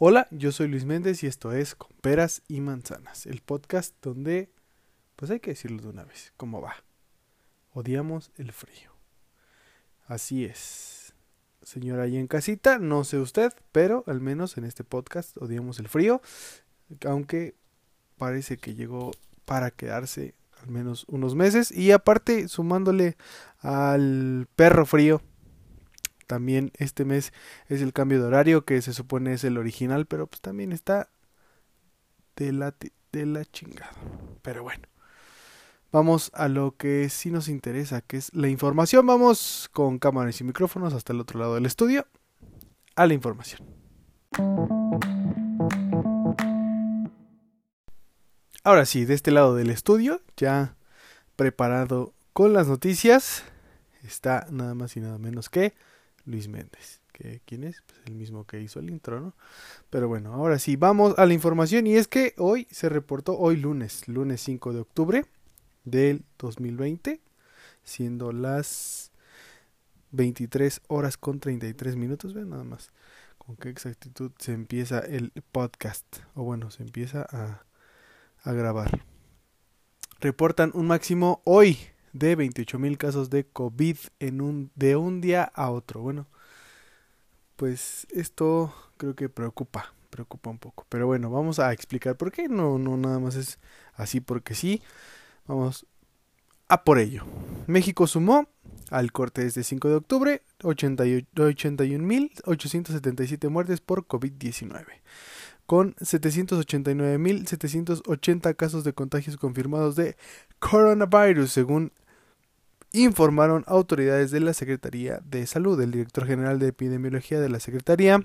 Hola, yo soy Luis Méndez y esto es Con Peras y Manzanas, el podcast donde, pues hay que decirlo de una vez, ¿cómo va? Odiamos el frío. Así es. Señora ahí en casita, no sé usted, pero al menos en este podcast odiamos el frío, aunque parece que llegó para quedarse al menos unos meses y aparte sumándole al perro frío también este mes es el cambio de horario que se supone es el original, pero pues también está de la, de la chingada. Pero bueno, vamos a lo que sí nos interesa, que es la información. Vamos con cámaras y micrófonos hasta el otro lado del estudio a la información. Ahora sí, de este lado del estudio, ya preparado con las noticias, está nada más y nada menos que Luis Méndez. que ¿Quién es? Pues el mismo que hizo el intro, ¿no? Pero bueno, ahora sí, vamos a la información y es que hoy se reportó, hoy lunes, lunes 5 de octubre del 2020, siendo las 23 horas con 33 minutos, ven nada más con qué exactitud se empieza el podcast, o bueno, se empieza a grabar. Reportan un máximo hoy de 28 mil casos de COVID en un, de un día a otro. Bueno, pues esto creo que preocupa, preocupa un poco. Pero bueno, vamos a explicar por qué. No, no nada más es así porque sí. Vamos a por ello. México sumó al corte desde 5 de octubre 81.877 muertes por COVID-19 con 789.780 casos de contagios confirmados de coronavirus, según informaron autoridades de la Secretaría de Salud. El director general de epidemiología de la Secretaría,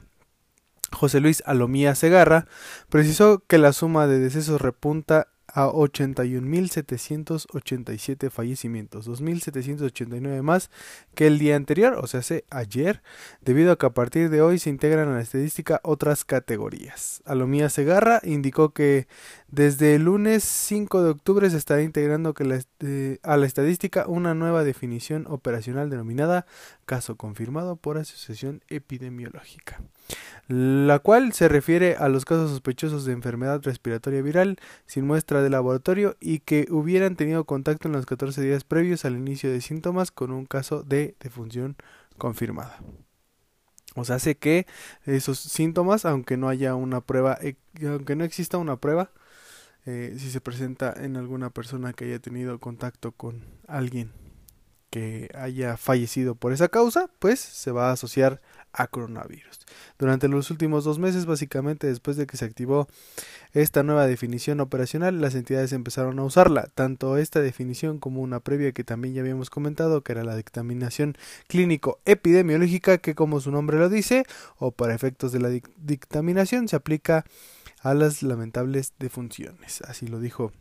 José Luis Alomía Segarra, precisó que la suma de decesos repunta a 81.787 fallecimientos, 2.789 más que el día anterior, o sea, hace ayer, debido a que a partir de hoy se integran a la estadística otras categorías. Alomía Segarra indicó que desde el lunes 5 de octubre se estará integrando eh, a la estadística una nueva definición operacional denominada caso confirmado por asociación epidemiológica la cual se refiere a los casos sospechosos de enfermedad respiratoria viral sin muestra de laboratorio y que hubieran tenido contacto en los 14 días previos al inicio de síntomas con un caso de defunción confirmada. O sea, hace que esos síntomas, aunque no haya una prueba, eh, aunque no exista una prueba, eh, si se presenta en alguna persona que haya tenido contacto con alguien que haya fallecido por esa causa, pues se va a asociar a coronavirus. Durante los últimos dos meses, básicamente después de que se activó esta nueva definición operacional, las entidades empezaron a usarla, tanto esta definición como una previa que también ya habíamos comentado, que era la dictaminación clínico-epidemiológica, que como su nombre lo dice, o para efectos de la dictaminación, se aplica a las lamentables defunciones. Así lo dijo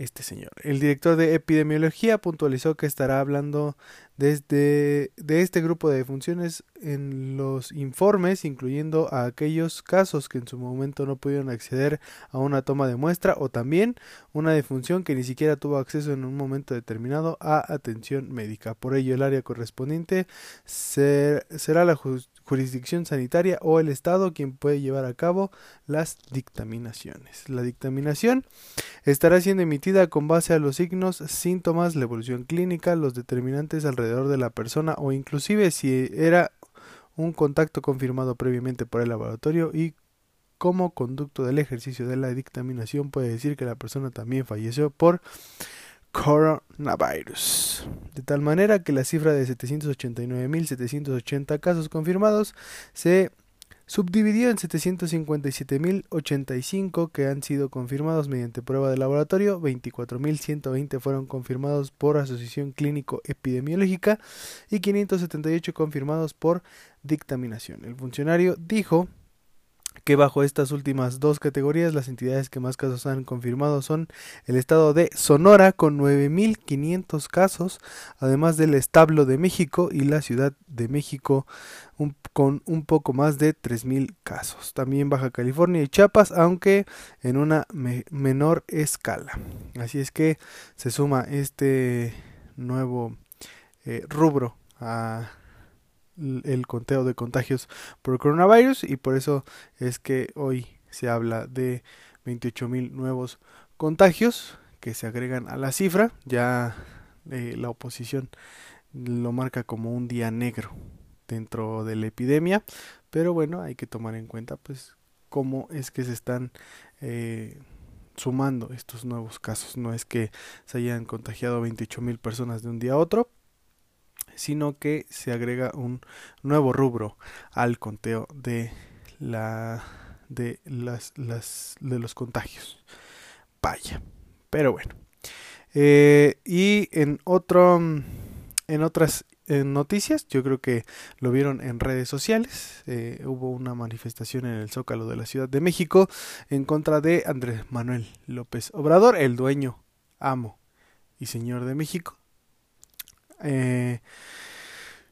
este señor. El director de epidemiología puntualizó que estará hablando desde de este grupo de defunciones en los informes, incluyendo a aquellos casos que en su momento no pudieron acceder a una toma de muestra o también una defunción que ni siquiera tuvo acceso en un momento determinado a atención médica. Por ello, el área correspondiente será la jurisdicción sanitaria o el Estado quien puede llevar a cabo las dictaminaciones. La dictaminación estará siendo emitida con base a los signos, síntomas, la evolución clínica, los determinantes alrededor de la persona o inclusive si era un contacto confirmado previamente por el laboratorio y como conducto del ejercicio de la dictaminación puede decir que la persona también falleció por coronavirus. De tal manera que la cifra de 789.780 casos confirmados se subdividió en 757.085 que han sido confirmados mediante prueba de laboratorio, 24.120 fueron confirmados por asociación clínico-epidemiológica y 578 confirmados por dictaminación. El funcionario dijo que bajo estas últimas dos categorías las entidades que más casos han confirmado son el estado de Sonora con 9.500 casos, además del establo de México y la Ciudad de México con un poco más de 3.000 casos. También Baja California y Chiapas, aunque en una menor escala. Así es que se suma este nuevo eh, rubro a el conteo de contagios por coronavirus y por eso es que hoy se habla de 28 mil nuevos contagios que se agregan a la cifra. Ya eh, la oposición lo marca como un día negro dentro de la epidemia, pero bueno, hay que tomar en cuenta pues cómo es que se están eh, sumando estos nuevos casos. No es que se hayan contagiado 28 mil personas de un día a otro, sino que se agrega un nuevo rubro al conteo de la de las, las de los contagios. Vaya. Pero bueno. Eh, y en otro en otras noticias, yo creo que lo vieron en redes sociales. Eh, hubo una manifestación en el Zócalo de la Ciudad de México en contra de Andrés Manuel López Obrador, el dueño, amo y señor de México. Eh,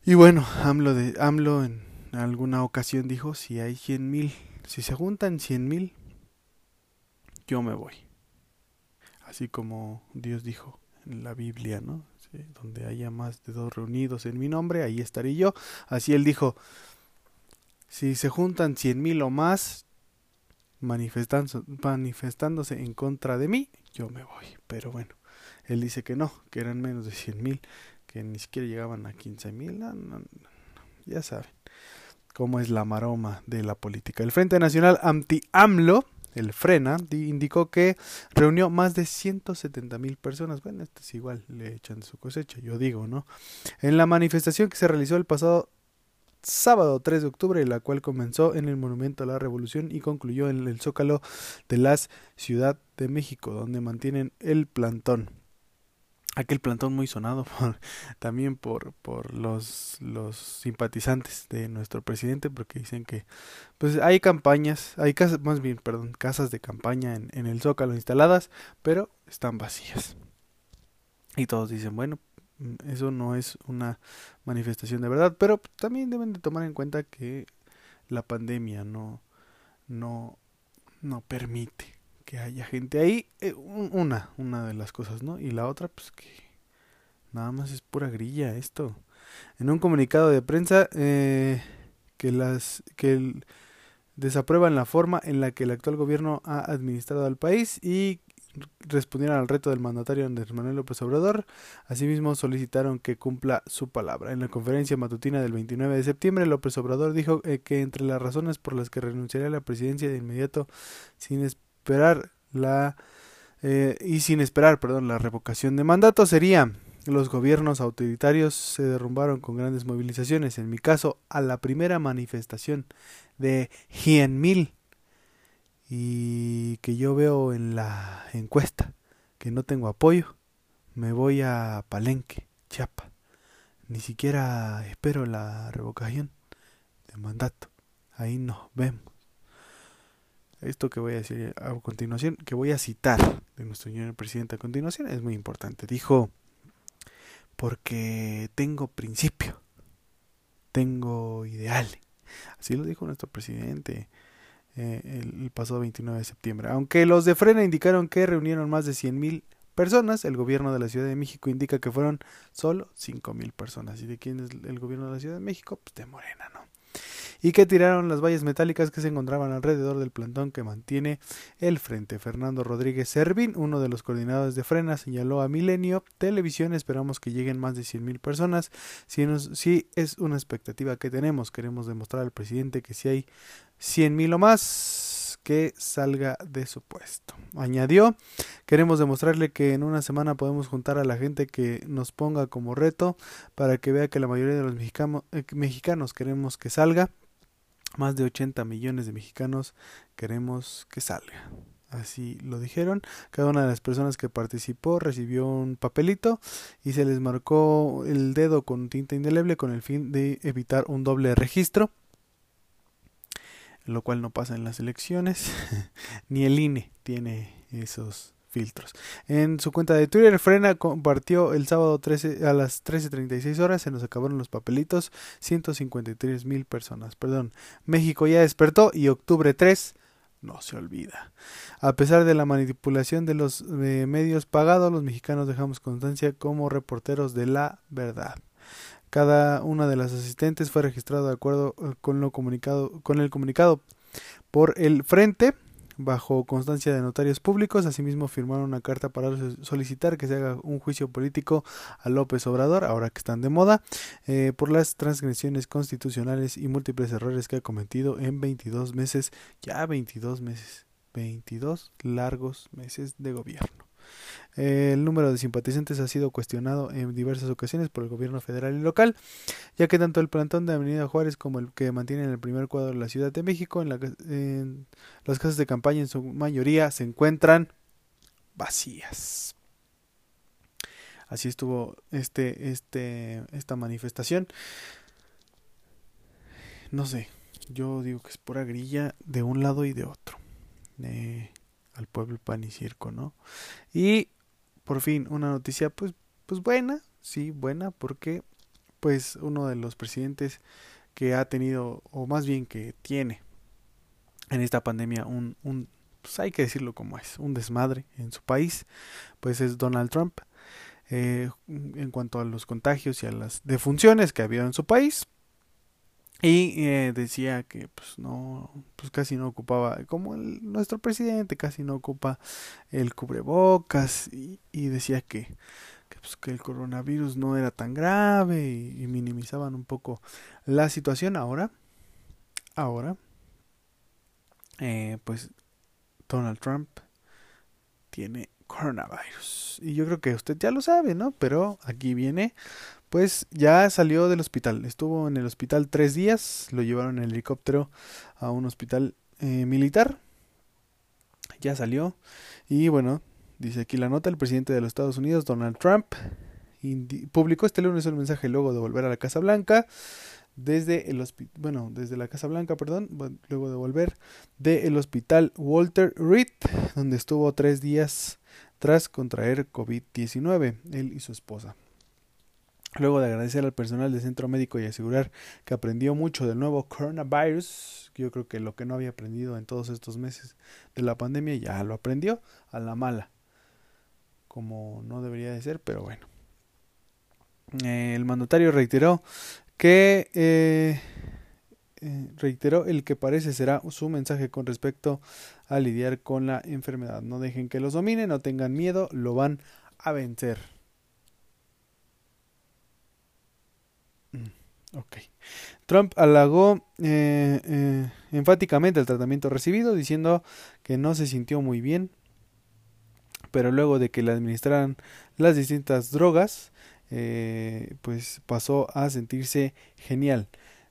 y bueno, AMLO, en alguna ocasión dijo, si hay 100 mil, si se juntan 100 mil, yo me voy. Así como Dios dijo en la Biblia, ¿no? donde haya más de dos reunidos en mi nombre, ahí estaré yo. Así él dijo, si se juntan cien mil o más manifestándose en contra de mí, yo me voy. Pero bueno, él dice que no, que eran menos de cien mil, que ni siquiera llegaban a quince mil. ya saben cómo es la maroma de la política. El Frente Nacional Anti-AMLO el Frena, indicó que reunió más de 170 mil personas. Bueno, esto es igual, le echan su cosecha, yo digo, ¿no? En la manifestación que se realizó el pasado sábado 3 de octubre, la cual comenzó en el Monumento a la Revolución y concluyó en el Zócalo de la Ciudad de México, donde mantienen el plantón aquel plantón muy sonado también por, por los, los simpatizantes de nuestro presidente porque dicen que pues hay campañas, hay casas, más bien, perdón, casas de campaña en, en el Zócalo instaladas, pero están vacías. Y todos dicen, bueno, mm, eso no es una manifestación de verdad, pero también deben de tomar en cuenta que la pandemia no, no, no permite que haya gente ahí. Eh, una, una de las cosas, ¿no? Y la otra, pues que nada más es pura grilla esto. En un comunicado de prensa eh, que las que desaprueban la forma en la que el actual gobierno ha administrado al país y respondieron al reto del mandatario Andrés Manuel López Obrador. Asimismo, solicitaron que cumpla su palabra. En la conferencia matutina del 29 de septiembre, López Obrador dijo eh, que entre las razones por las que renunciaría a la presidencia de inmediato sin esperar eh, y sin esperar, perdón, la revocación de mandato sería los gobiernos autoritarios se derrumbaron con grandes movilizaciones. En mi caso, a la primera manifestación de 100.000 y que yo veo en la encuesta que no tengo apoyo, me voy a Palenque, Chiapa. Ni siquiera espero la revocación de mandato. Ahí nos vemos esto que voy a decir a continuación, que voy a citar de nuestro señor presidente a continuación, es muy importante. Dijo, porque tengo principio, tengo ideales. Así lo dijo nuestro presidente eh, el, pasado 29 de septiembre. Aunque los de Frena indicaron que reunieron más de 100.000 personas, el gobierno de la Ciudad de México indica que fueron solo 5.000 personas. ¿Y de quién es el gobierno de la Ciudad de México? Pues de Morena, ¿no? Y que tiraron las vallas metálicas que se encontraban alrededor del plantón que mantiene el frente. Fernando Rodríguez Servín, uno de los coordinadores de Frena, señaló a Milenio Televisión, esperamos que lleguen más de 100.000 personas. Si, nos, si es una expectativa que tenemos, queremos demostrar al presidente que si hay 100.000 o más, que salga de su puesto. Añadió, queremos demostrarle que en una semana podemos juntar a la gente que nos ponga como reto para que vea que la mayoría de los eh, mexicanos queremos que salga más de 80 millones de mexicanos queremos que salga. Así lo dijeron. Cada una de las personas que participó recibió un papelito y se les marcó el dedo con tinta indeleble con el fin de evitar un doble registro, lo cual no pasa en las elecciones. Ni el INE tiene esos En su cuenta de Twitter, Frena compartió el sábado 13, a las 13.36 horas, se nos acabaron los papelitos, 153 mil personas. Perdón, México ya despertó y octubre 3 no se olvida. A pesar de la manipulación de los medios pagados, los mexicanos dejamos constancia como reporteros de la verdad. Cada una de las asistentes fue registrada de acuerdo eh, con lo comunicado con el comunicado por el frente bajo constancia de notarios públicos. Asimismo, firmaron una carta para solicitar que se haga un juicio político a López Obrador, ahora que están de moda, eh, por las transgresiones constitucionales y múltiples errores que ha cometido en 22 meses, ya 22 meses, 22 largos meses de gobierno. El número de simpatizantes ha sido cuestionado en diversas ocasiones por el gobierno federal y local, ya que tanto el plantón de Avenida Juárez como el que mantiene en el primer cuadro de la Ciudad de México, en, las casas de campaña en su mayoría se encuentran vacías. Así estuvo este, este, esta manifestación. No sé, yo digo que es pura grilla de un lado y de otro. Eh, al pueblo pan y circo, ¿no? Y por fin una noticia pues pues buena, sí, buena porque pues uno de los presidentes que ha tenido o más bien que tiene en esta pandemia un, un pues hay que decirlo como es, un desmadre en su país, pues es Donald Trump. Eh, en cuanto a los contagios y a las defunciones que ha habido en su país, y eh, decía que pues no, pues casi no ocupaba, como el, nuestro presidente casi no ocupa el cubrebocas y, y decía que, que, pues, que, el coronavirus no era tan grave y, minimizaban un poco la situación. Ahora, ahora, eh, pues Donald Trump tiene coronavirus. Y yo creo que usted ya lo sabe, ¿no? Pero aquí viene pues ya salió del hospital. Estuvo en el hospital tres días, lo llevaron en helicóptero a un hospital eh, militar. Ya salió. Y bueno, dice aquí la nota, el presidente de los Estados Unidos, Donald Trump, publicó este lunes un mensaje luego de volver a la Casa Blanca. Desde el bueno, desde la Casa Blanca, perdón, luego de volver del hospital Walter Reed, donde estuvo tres días tras contraer COVID-19, él y su esposa. Luego de agradecer al personal del centro médico y asegurar que aprendió mucho del nuevo coronavirus, yo creo que lo que no había aprendido en todos estos meses de la pandemia ya lo aprendió a la mala, como no debería de ser, pero bueno. el mandatario reiteró que eh, eh, reiteró el que parece será su mensaje con respecto a lidiar con la enfermedad. No dejen que los domine, no tengan miedo, lo van a vencer. Ok. Trump halagó eh, eh, enfáticamente el tratamiento recibido, diciendo que no se sintió muy bien, pero luego de que le administraran las distintas drogas, eh, pues pasó a sentirse genial,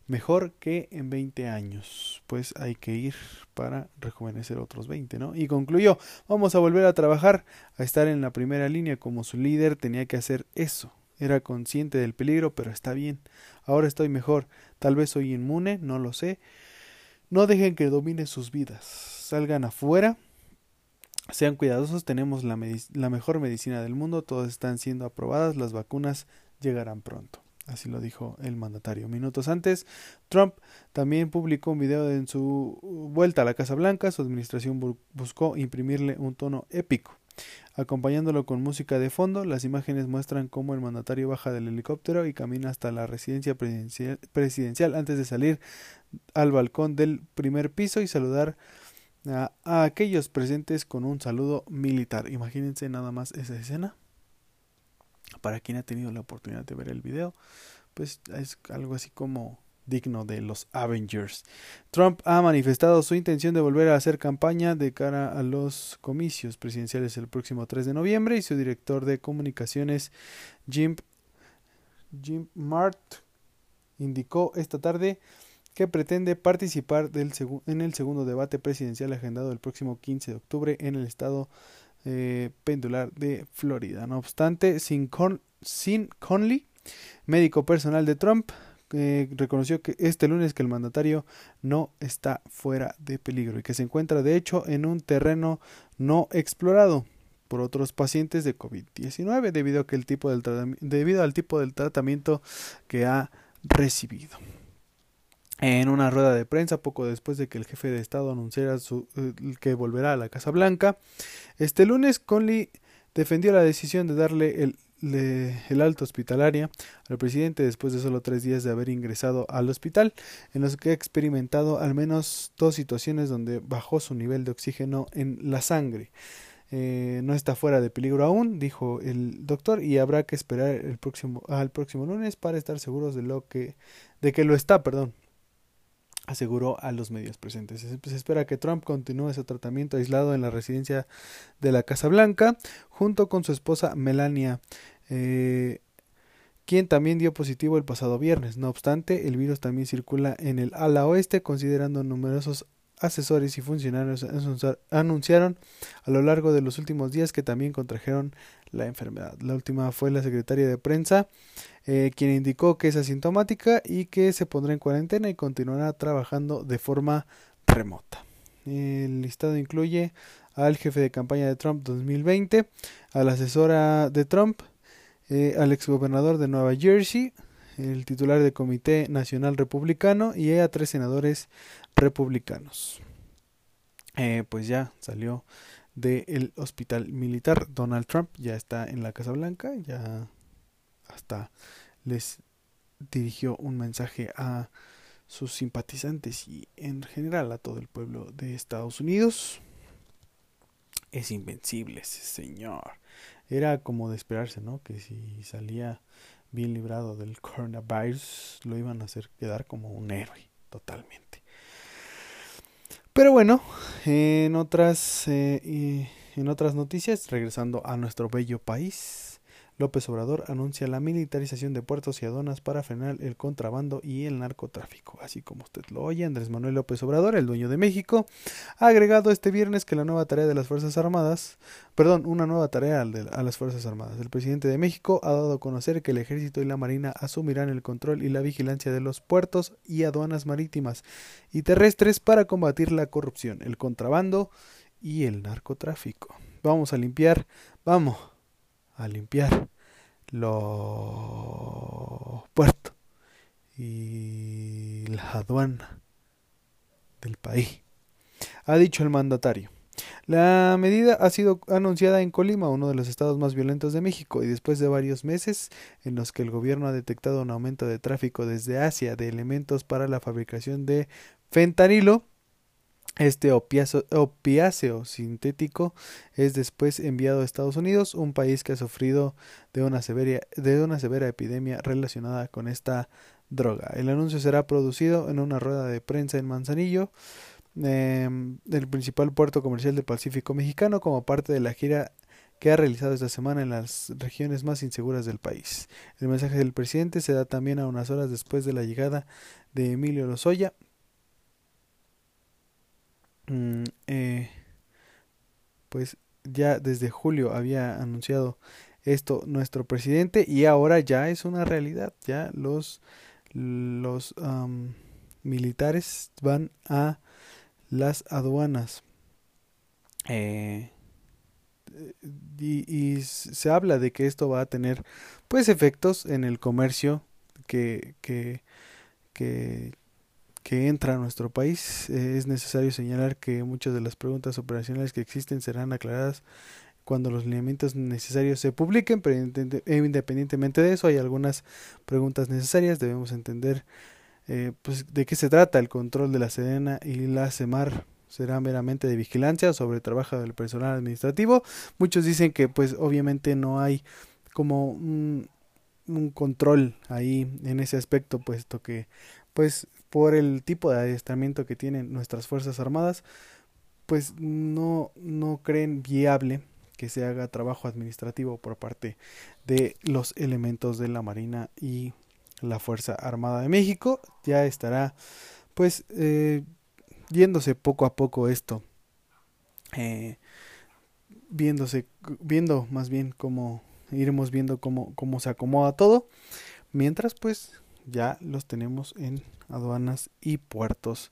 mejor que en 20 años. Pues hay que ir para rejuvenecer otros 20, ¿no? Y concluyó, vamos a volver a trabajar, a estar en la primera línea como su líder, tenía que hacer eso. Era consciente del peligro, pero está bien. Ahora estoy mejor. Tal vez soy inmune, no lo sé. No dejen que domine sus vidas. Salgan afuera. Sean cuidadosos. Tenemos la, mejor medicina del mundo. Todas están siendo aprobadas. Las vacunas llegarán pronto. Así lo dijo el mandatario. Minutos antes, Trump también publicó un video en su vuelta a la Casa Blanca. Su administración buscó imprimirle un tono épico Acompañándolo con música de fondo, las imágenes muestran cómo el mandatario baja del helicóptero y camina hasta la residencia presidencial, antes de salir al balcón del primer piso y saludar a, a, aquellos presentes con un saludo militar. Imagínense nada más esa escena. Para quien ha tenido la oportunidad de ver el video, pues es algo así como digno de los Avengers. Trump ha manifestado su intención de volver a hacer campaña de cara a los comicios presidenciales el próximo 3 de noviembre y su director de comunicaciones Jim, Jim Mart indicó esta tarde que pretende participar en el segundo debate presidencial agendado el próximo 15 de octubre en el estado eh, pendular de Florida. No obstante, sin, sin Conley, médico personal de Trump, reconoció que este lunes que el mandatario no está fuera de peligro y que se encuentra de hecho en un terreno no explorado por otros pacientes de COVID-19 debido, a que el tipo debido al tipo del tratamiento que ha recibido. En una rueda de prensa, poco después de que el jefe de Estado anunciara su, eh, que volverá a la Casa Blanca, este lunes Conley defendió la decisión de darle el el alto hospitalaria al presidente después de solo tres días de haber ingresado al hospital, en los que ha experimentado al menos dos situaciones donde bajó su nivel de oxígeno en la sangre. Eh, no está fuera de peligro aún, dijo el doctor, y habrá que esperar el próximo, al próximo lunes para estar seguros de lo que, de que lo está, perdón aseguró a los medios presentes. Se espera que Trump continúe su tratamiento aislado en la residencia de la Casa Blanca junto con su esposa Melania, eh, quien también dio positivo el pasado viernes. No obstante, el virus también circula en el ala oeste, considerando numerosos asesores y funcionarios anunciaron a lo largo de los últimos días que también contrajeron la enfermedad. La última fue la secretaria de prensa, eh, quien indicó que es asintomática y que se pondrá en cuarentena y continuará trabajando de forma remota. El listado incluye al jefe de campaña de Trump 2020, a la asesora de Trump, eh, al exgobernador de Nueva Jersey, el titular del Comité Nacional Republicano y a tres senadores republicanos. Eh, pues ya salió del hospital militar. Donald Trump ya está en la Casa Blanca, ya hasta les dirigió un mensaje a sus simpatizantes y en general a todo el pueblo de Estados Unidos. Es invencible ese señor. Era como de esperarse, ¿no? Que si salía bien librado del coronavirus, lo iban a hacer quedar como un héroe, totalmente. Pero bueno, en otras, eh, en otras noticias, regresando a nuestro bello país, López Obrador anuncia la militarización de puertos y aduanas para frenar el contrabando y el narcotráfico. Así como usted lo oye, Andrés Manuel López Obrador, el dueño de México, ha agregado este viernes que la nueva tarea de las Fuerzas Armadas, perdón, una nueva tarea a las Fuerzas Armadas. El presidente de México ha dado a conocer que el Ejército y la Marina asumirán el control y la vigilancia de los puertos y aduanas marítimas y terrestres para combatir la corrupción, el contrabando y el narcotráfico. Vamos a limpiar, vamos a limpiar los puertos y la aduana del país, ha dicho el mandatario. La medida ha sido anunciada en Colima, uno de los estados más violentos de México, y después de varios meses en los que el gobierno ha detectado un aumento de tráfico desde Asia de elementos para la fabricación de fentanilo, este opiáceo sintético es después enviado a Estados Unidos, un país que ha sufrido de una, severa, de una severa epidemia relacionada con esta droga. El anuncio será producido en una rueda de prensa en Manzanillo, em, el principal puerto comercial del Pacífico mexicano, como parte de la gira que ha realizado esta semana en las regiones más inseguras del país. El mensaje del presidente se da también a unas horas después de la llegada de Emilio Lozoya, Mm, eh, pues ya desde julio había anunciado esto nuestro presidente y ahora ya es una realidad ya los los militares van a las aduanas. Eh, y, y, se habla de que esto va a tener pues efectos en el comercio que que, que que entra a nuestro país. Eh, es necesario señalar que muchas de las preguntas operacionales que existen serán aclaradas cuando los lineamientos necesarios se publiquen, pero independientemente de eso hay algunas preguntas necesarias. Debemos entender eh, pues, de qué se trata el control de la Sedena y la CEMAR será meramente de vigilancia sobre el trabajo del personal administrativo. Muchos dicen que pues obviamente no hay como un control ahí en ese aspecto, puesto que pues por el tipo de adiestramiento que tienen nuestras Fuerzas Armadas, pues no, no creen viable que se haga trabajo administrativo por parte de los elementos de la Marina y la Fuerza Armada de México. Ya estará pues eh, yéndose poco a poco esto, eh, viéndose, viendo más bien cómo iremos viendo cómo, cómo se acomoda todo, mientras pues ya los tenemos en aduanas y puertos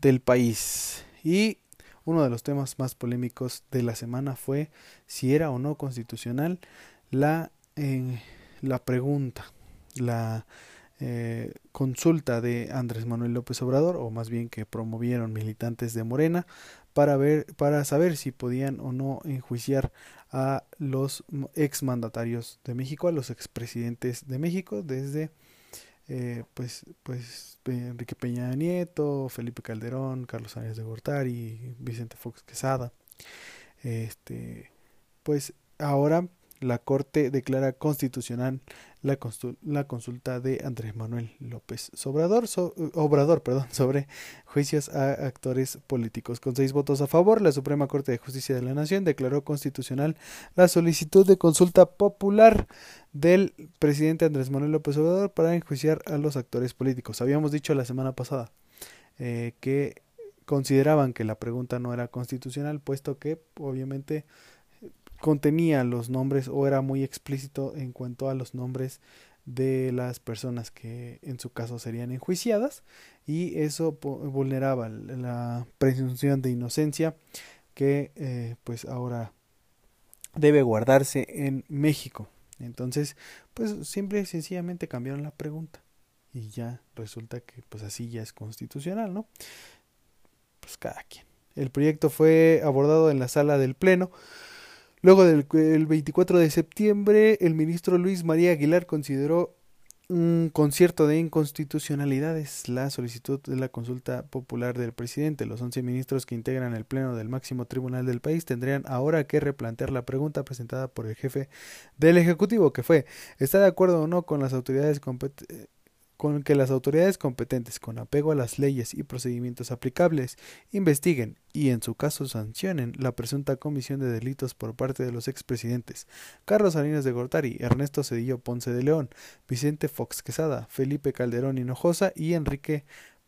del país. Y uno de los temas más polémicos de la semana fue si era o no constitucional la, eh, la pregunta, la eh, consulta de Andrés Manuel López Obrador, o más bien que promovieron militantes de Morena, para ver para saber si podían o no enjuiciar a los exmandatarios de México, a los expresidentes de México desde eh, pues pues Enrique Peña Nieto, Felipe Calderón, Carlos Arias de Gortari, Vicente Fox Quesada. Este pues ahora la Corte declara constitucional la, consulta de Andrés Manuel López Obrador, Obrador perdón, sobre juicios a actores políticos. Con seis votos a favor, la Suprema Corte de Justicia de la Nación declaró constitucional la solicitud de consulta popular del presidente Andrés Manuel López Obrador para enjuiciar a los actores políticos. Habíamos dicho la semana pasada eh, que consideraban que la pregunta no era constitucional, puesto que obviamente contenía los nombres o era muy explícito en cuanto a los nombres de las personas que en su caso serían enjuiciadas y eso vulneraba la presunción de inocencia que eh, pues ahora debe guardarse en México. Entonces, pues siempre y sencillamente cambiaron la pregunta y ya resulta que pues así ya es constitucional, ¿no? Pues cada quien. El proyecto fue abordado en la sala del Pleno Luego del 24 de septiembre, el ministro Luis María Aguilar consideró un concierto de inconstitucionalidades la solicitud de la consulta popular del presidente. Los 11 ministros que integran el Pleno del máximo tribunal del país tendrían ahora que replantear la pregunta presentada por el jefe del Ejecutivo, que fue, ¿está de acuerdo o no con las autoridades competentes? Con que las autoridades competentes, con apego a las leyes y procedimientos aplicables, investiguen y, en su caso, sancionen la presunta comisión de delitos por parte de los expresidentes Carlos Salinas de Gortari, Ernesto Cedillo Ponce de León, Vicente Fox Quesada, Felipe Calderón Hinojosa y Enrique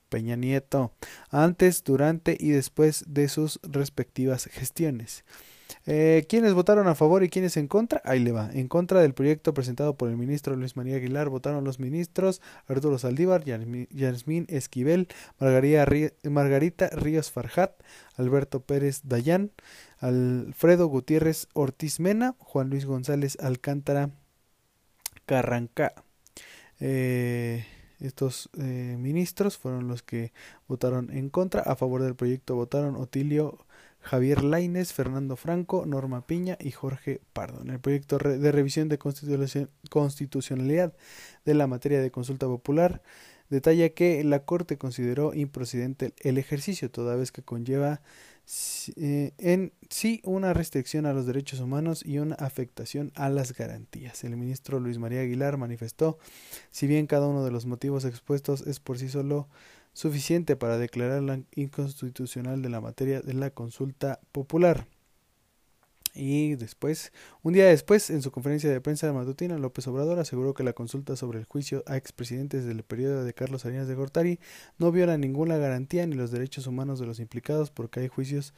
Peña Nieto, antes, durante y después de sus respectivas gestiones. Eh, ¿Quiénes votaron a favor y quiénes en contra? Ahí le va. En contra del proyecto presentado por el ministro Luis María Aguilar votaron los ministros Arturo Saldívar, Yasmín Esquivel, Margarita Ríos Farjat, Alberto Pérez Dayán, Alfredo Gutiérrez Ortiz Mena, Juan Luis González Alcántara Carranca. Eh, estos eh, ministros fueron los que votaron en contra. A favor del proyecto votaron Otilio Javier Laines, Fernando Franco, Norma Piña y Jorge Pardo. En el proyecto de revisión de constitucionalidad de la materia de consulta popular, detalla que la Corte consideró improcedente el ejercicio, toda vez que conlleva eh, en sí una restricción a los derechos humanos y una afectación a las garantías. El ministro Luis María Aguilar manifestó, si bien cada uno de los motivos expuestos es por sí solo suficiente para declarar la inconstitucional de la materia de la consulta popular. Y después, un día después, en su conferencia de prensa de matutina, López Obrador aseguró que la consulta sobre el juicio a expresidentes del periodo de Carlos Salinas de Gortari no viola ninguna garantía ni los derechos humanos de los implicados porque hay juicios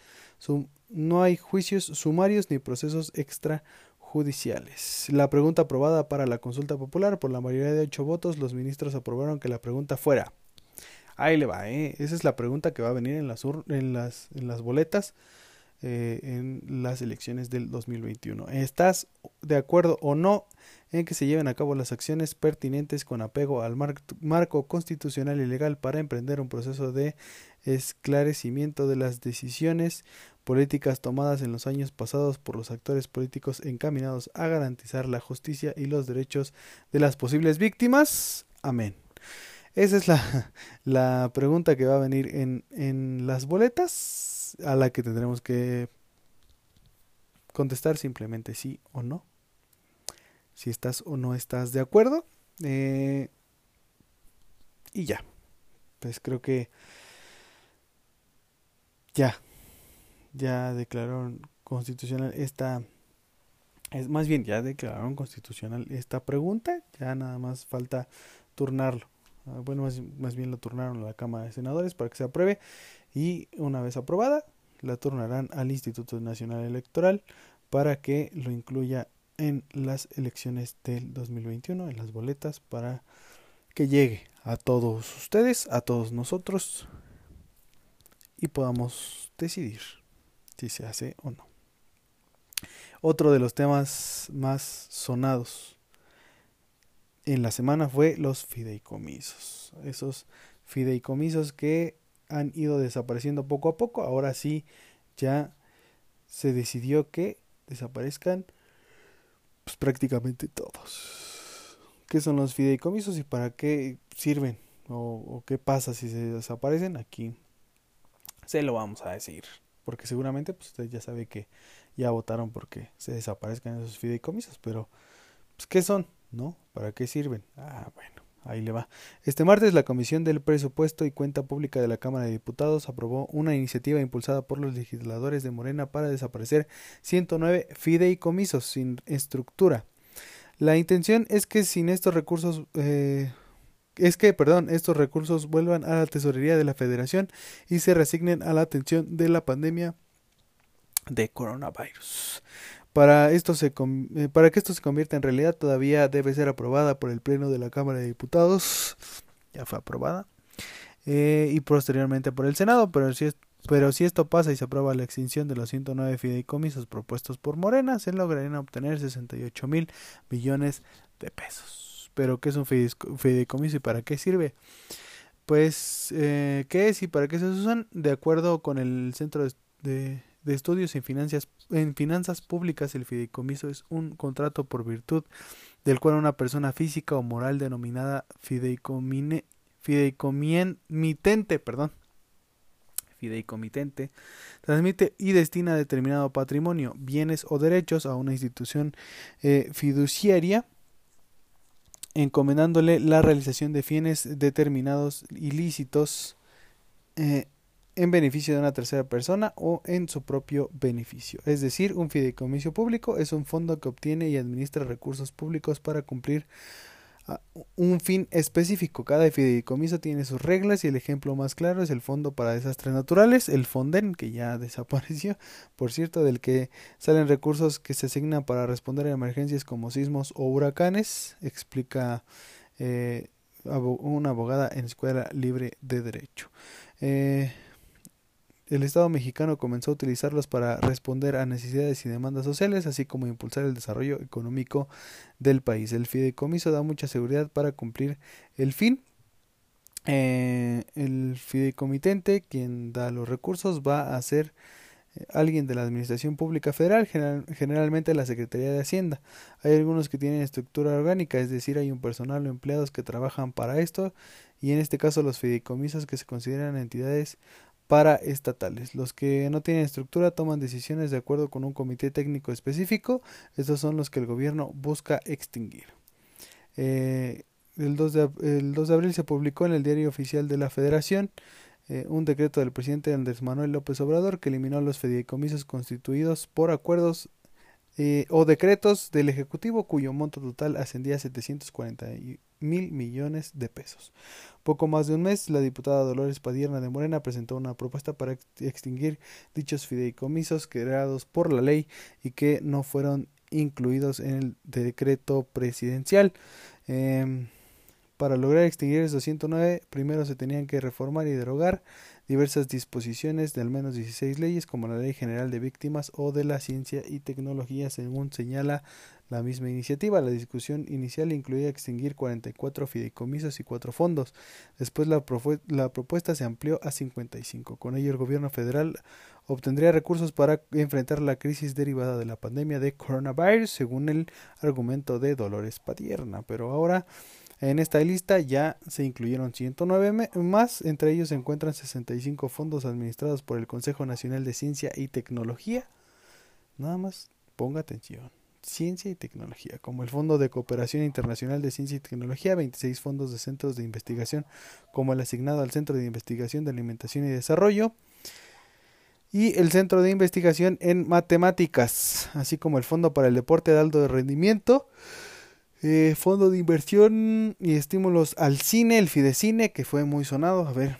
no hay juicios sumarios ni procesos extrajudiciales. La pregunta aprobada para la consulta popular por la mayoría de ocho votos, los ministros aprobaron que la pregunta fuera Ahí le va, ¿eh? Esa es la pregunta que va a venir en las, en las, en las boletas eh, en las elecciones del 2021. ¿Estás de acuerdo o no en que se lleven a cabo las acciones pertinentes con apego al marco constitucional y legal para emprender un proceso de esclarecimiento de las decisiones políticas tomadas en los años pasados por los actores políticos encaminados a garantizar la justicia y los derechos de las posibles víctimas? Amén. Esa es la, la pregunta que va a venir en, en las boletas, a la que tendremos que contestar simplemente sí o no. Si estás o no estás de acuerdo. Eh, y ya. Pues creo que ya. Ya declararon constitucional esta. Es más bien, ya declararon constitucional esta pregunta. Ya nada más falta turnarlo. Ah, bueno, más, bien lo turnaron a la Cámara de Senadores para que se apruebe y una vez aprobada la turnarán al Instituto Nacional Electoral para que lo incluya en las elecciones del 2021, en las boletas, para que llegue a todos ustedes, a todos nosotros y podamos decidir si se hace o no. Otro de los temas más sonados en la semana fue los fideicomisos. Esos fideicomisos que han ido desapareciendo poco a poco. Ahora sí, ya se decidió que desaparezcan pues, prácticamente todos. ¿Qué son los fideicomisos y para qué sirven? O, qué pasa si se desaparecen? Aquí se lo vamos a decir. Porque seguramente pues, usted ya sabe que ya votaron porque se desaparezcan esos fideicomisos. Pero, pues, ¿qué son? ¿No? ¿Para qué sirven? Ah, bueno. Ahí le va. Este martes la Comisión del Presupuesto y Cuenta Pública de la Cámara de Diputados aprobó una iniciativa impulsada por los legisladores de Morena para desaparecer 109 fideicomisos sin estructura. La intención es que sin estos recursos eh, es que, perdón, estos recursos vuelvan a la tesorería de la Federación y se resignen a la atención de la pandemia de coronavirus. Para, esto se, eh, para que esto se convierta en realidad todavía debe ser aprobada por el Pleno de la Cámara de Diputados. Ya fue aprobada. Eh, y posteriormente por el Senado, pero si, pero si esto pasa y se aprueba la extinción de los 109 fideicomisos propuestos por Morena, se lograrían obtener 68 mil millones de pesos. Pero ¿qué es un fideicomiso y para qué sirve? Pues, eh, ¿qué es y para qué se usan? De acuerdo con el Centro de de estudios en finanzas, en finanzas públicas, el fideicomiso es un contrato por virtud del cual una persona física o moral denominada fideicomitente, perdón, fideicomitente, transmite y destina determinado patrimonio, bienes o derechos a una institución eh, fiduciaria, encomendándole la realización de fines determinados ilícitos eh, en beneficio de una tercera persona o en su propio beneficio. Es decir, un fideicomiso público es un fondo que obtiene y administra recursos públicos para cumplir ah, un fin específico. Cada fideicomiso tiene sus reglas y el ejemplo más claro es el Fondo para Desastres Naturales, el Fonden, que ya desapareció, por cierto, del que salen recursos que se asignan para responder a emergencias como sismos o huracanes, explica eh, una abogada en Escuela Libre de Derecho. Eh, el Estado mexicano comenzó a utilizarlos para responder a necesidades y demandas sociales, así como impulsar el desarrollo económico del país. El fideicomiso da mucha seguridad para cumplir el fin. Eh, el fideicomitente, quien da los recursos, va a ser eh, alguien de la Administración Pública Federal, generalmente la Secretaría de Hacienda. Hay algunos que tienen estructura orgánica, es decir, hay un personal o empleados que trabajan para esto, y en este caso los fideicomisos que se consideran entidades paraestatales. Los que no tienen estructura toman decisiones de acuerdo con un comité técnico específico. Estos son los que el gobierno busca extinguir. Eh, el, 2 de, el, 2 de, abril se publicó en el diario oficial de la Federación eh, un decreto del presidente Andrés Manuel López Obrador que eliminó los fideicomisos constituidos por acuerdos eh, o decretos del Ejecutivo cuyo monto total ascendía a 740 mil millones de pesos. Poco más de un mes, la diputada Dolores Padierna de Morena presentó una propuesta para extinguir dichos fideicomisos creados por la ley y que no fueron incluidos en el decreto presidencial. Em, para lograr extinguir esos 109, primero se tenían que reformar y derogar diversas disposiciones de al menos 16 leyes, como la Ley General de Víctimas o de la Ciencia y Tecnología, según señala la misma iniciativa. La discusión inicial incluía extinguir 44 fideicomisos y 4 fondos. Después la, la propuesta se amplió a 55. Con ello el gobierno federal obtendría recursos para enfrentar la crisis derivada de la pandemia de coronavirus, según el argumento de Dolores Padierna. Pero ahora en esta lista ya se incluyeron 109 más, entre ellos se encuentran 65 fondos administrados por el Consejo Nacional de Ciencia y Tecnología. Nada más, ponga atención. Ciencia y Tecnología, como el Fondo de Cooperación Internacional de Ciencia y Tecnología, 26 fondos de centros de investigación, como el asignado al Centro de Investigación de Alimentación y Desarrollo, y el Centro de Investigación en Matemáticas, así como el Fondo para el Deporte de Alto Rendimiento, eh, Fondo de Inversión y Estímulos al Cine, el Fidecine, que fue muy sonado, a ver,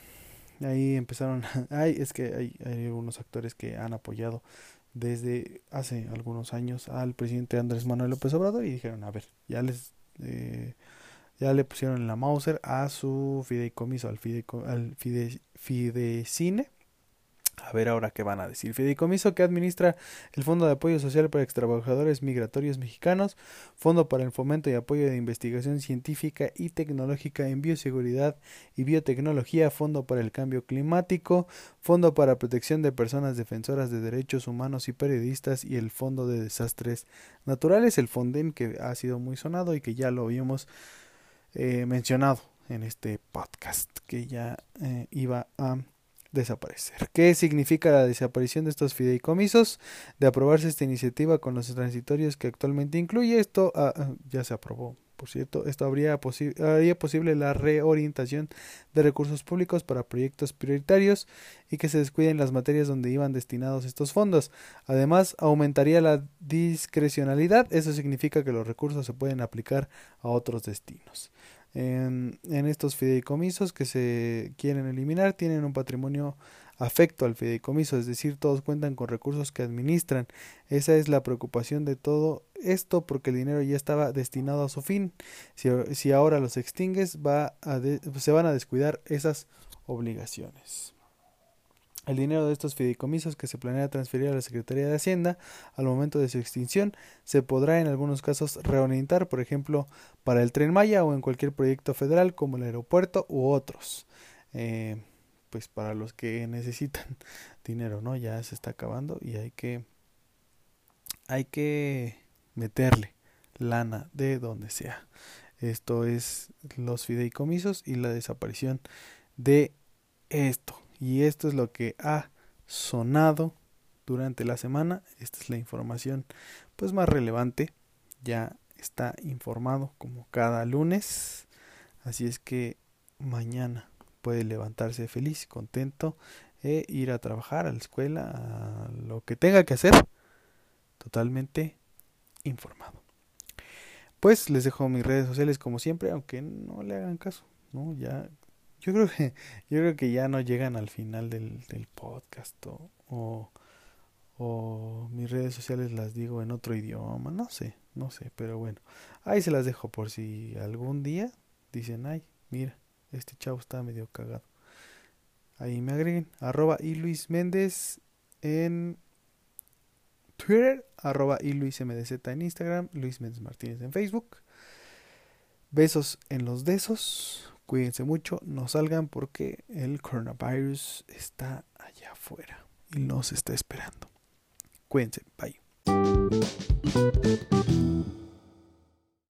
ahí empezaron, ay, es que hay, hay algunos actores que han apoyado desde hace algunos años al presidente Andrés Manuel López Obrador y dijeron, a ver, ya les eh, ya le pusieron la Mauser a su fideicomiso, al, fideico, al fide, Fidecine. A ver ahora qué van a decir. Fideicomiso que administra el Fondo de Apoyo Social para Extrabajadores Migratorios Mexicanos, Fondo para el Fomento y Apoyo de Investigación Científica y Tecnológica en Bioseguridad y Biotecnología, Fondo para el Cambio Climático, Fondo para Protección de Personas Defensoras de Derechos Humanos y Periodistas y el Fondo de Desastres Naturales, el Fonden que ha sido muy sonado y que ya lo habíamos eh, mencionado en este podcast, que ya eh, iba a desaparecer. ¿Qué significa la desaparición de estos fideicomisos? De aprobarse esta iniciativa con los transitorios que actualmente incluye, esto ah, ah, ya se aprobó. Por cierto, esto habría haría posible la reorientación de recursos públicos para proyectos prioritarios y que se descuiden las materias donde iban destinados estos fondos. Además, aumentaría la discrecionalidad. Eso significa que los recursos se pueden aplicar a otros destinos en, estos fideicomisos que se quieren eliminar tienen un patrimonio afecto al fideicomiso, es decir, todos cuentan con recursos que administran. Esa es la preocupación de todo esto porque el dinero ya estaba destinado a su fin. Si, si ahora los extingues, va a se van a descuidar esas obligaciones. El dinero de estos fideicomisos que se planea transferir a la Secretaría de Hacienda al momento de su extinción se podrá en algunos casos reorientar, por ejemplo, para el tren Maya o en cualquier proyecto federal como el aeropuerto u otros. Eh, pues para los que necesitan dinero, ¿no? Ya se está acabando y hay que hay que meterle lana de donde sea. Esto es los fideicomisos y la desaparición de esto. Y esto es lo que ha sonado durante la semana. Esta es la información pues más relevante. Ya está informado como cada lunes. Así es que mañana puede levantarse feliz, contento e ir a trabajar a la escuela, a lo que tenga que hacer, totalmente informado. Pues les dejo mis redes sociales como siempre, aunque no le hagan caso, ¿no? Ya yo creo que, yo creo que ya no llegan al final del, del podcast o, o, mis redes sociales las digo en otro idioma, no sé, no sé, pero bueno, ahí se las dejo por si algún día dicen, ay, mira, este chavo está medio cagado. Ahí me agreguen, arroba y Luis Méndez en Twitter, arroba y Luis MDZ en Instagram, Luis Méndez Martínez en Facebook. Besos en los desos. Cuídense mucho, no salgan porque el coronavirus está allá afuera y nos está esperando. Cuídense, bye.